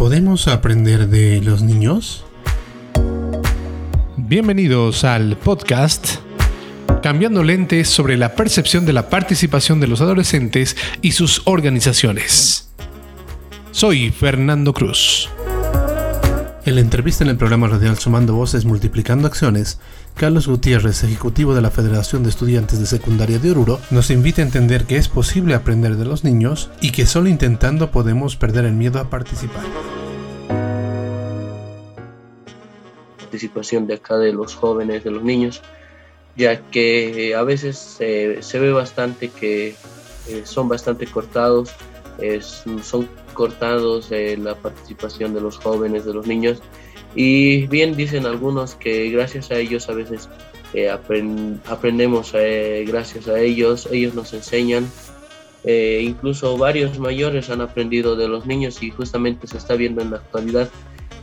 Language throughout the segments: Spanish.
¿Podemos aprender de los niños? Bienvenidos al podcast Cambiando lentes sobre la percepción de la participación de los adolescentes y sus organizaciones. Soy Fernando Cruz. En la entrevista en el programa radial Sumando Voces Multiplicando Acciones, Carlos Gutiérrez, ejecutivo de la Federación de Estudiantes de Secundaria de Oruro, nos invita a entender que es posible aprender de los niños y que solo intentando podemos perder el miedo a participar. Participación de acá de los jóvenes, de los niños, ya que a veces se ve bastante que eh, son bastante cortados, son cortados la participación de los jóvenes, de los niños, y bien dicen algunos que gracias a ellos a veces eh, aprendemos eh, gracias a ellos, ellos nos enseñan. Eh, incluso varios mayores han aprendido de los niños y justamente se está viendo en la actualidad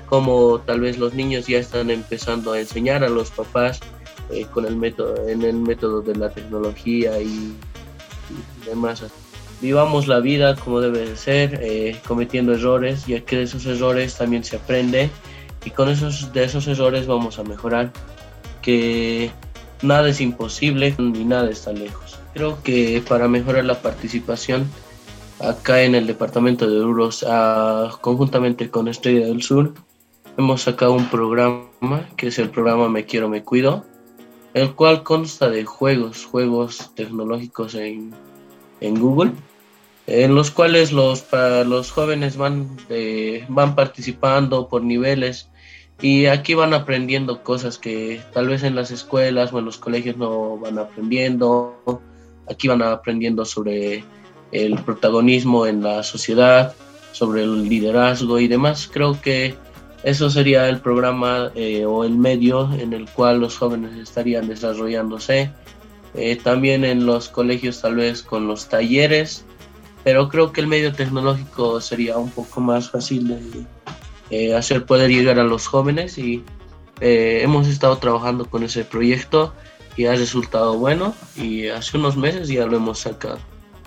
como tal vez los niños ya están empezando a enseñar a los papás con el método, en el método de la tecnología y, demás. Vivamos la vida como debe de ser, cometiendo errores, ya que de esos errores también se aprende y con esos, de esos errores vamos a mejorar, que nada es imposible ni nada está lejos. Creo que para mejorar la participación acá en el departamento de Uros, ah, conjuntamente con Estrella del Sur, hemos sacado un programa que es el programa Me Quiero, Me Cuido, el cual consta de juegos, juegos tecnológicos en, en Google, en los cuales los, los jóvenes van, eh, van participando por niveles y aquí van aprendiendo cosas que tal vez en las escuelas o en los colegios no van aprendiendo. Aquí van aprendiendo sobre el protagonismo en la sociedad, sobre el liderazgo y demás. Creo que eso sería el programa eh, o el medio en el cual los jóvenes estarían desarrollándose. Eh, también en los colegios tal vez con los talleres, pero creo que el medio tecnológico sería un poco más fácil de, eh, hacer poder llegar a los jóvenes y hemos estado trabajando con ese proyecto y ha resultado bueno y hace unos meses ya lo hemos sacado.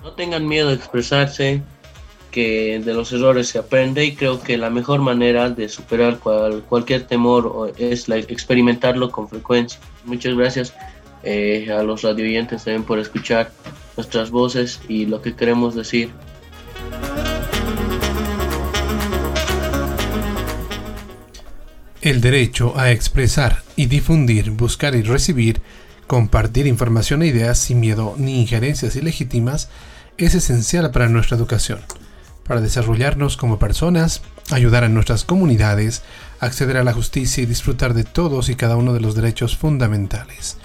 No tengan miedo de expresarse, que de los errores se aprende y creo que la mejor manera de superar cualquier temor es experimentarlo con frecuencia. Muchas gracias eh, a los radioyentes también por escuchar nuestras voces y lo que queremos decir. El derecho a expresar y difundir, buscar y recibir, compartir información e ideas sin miedo ni injerencias ilegítimas es esencial para nuestra educación, para desarrollarnos como personas, ayudar a nuestras comunidades, acceder a la justicia y disfrutar de todos y cada uno de los derechos fundamentales.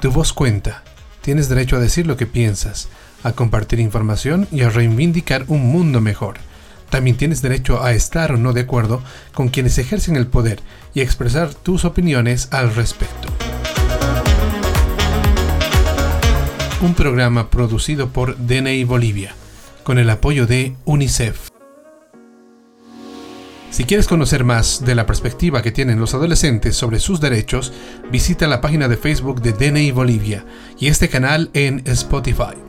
Tu voz cuenta, tienes derecho a decir lo que piensas, a compartir información y a reivindicar un mundo mejor. También tienes derecho a estar o no de acuerdo con quienes ejercen el poder y expresar tus opiniones al respecto. Un programa producido por DNI Bolivia, con el apoyo de UNICEF. Si quieres conocer más de la perspectiva que tienen los adolescentes sobre sus derechos, visita la página de Facebook de DNI Bolivia y este canal en Spotify.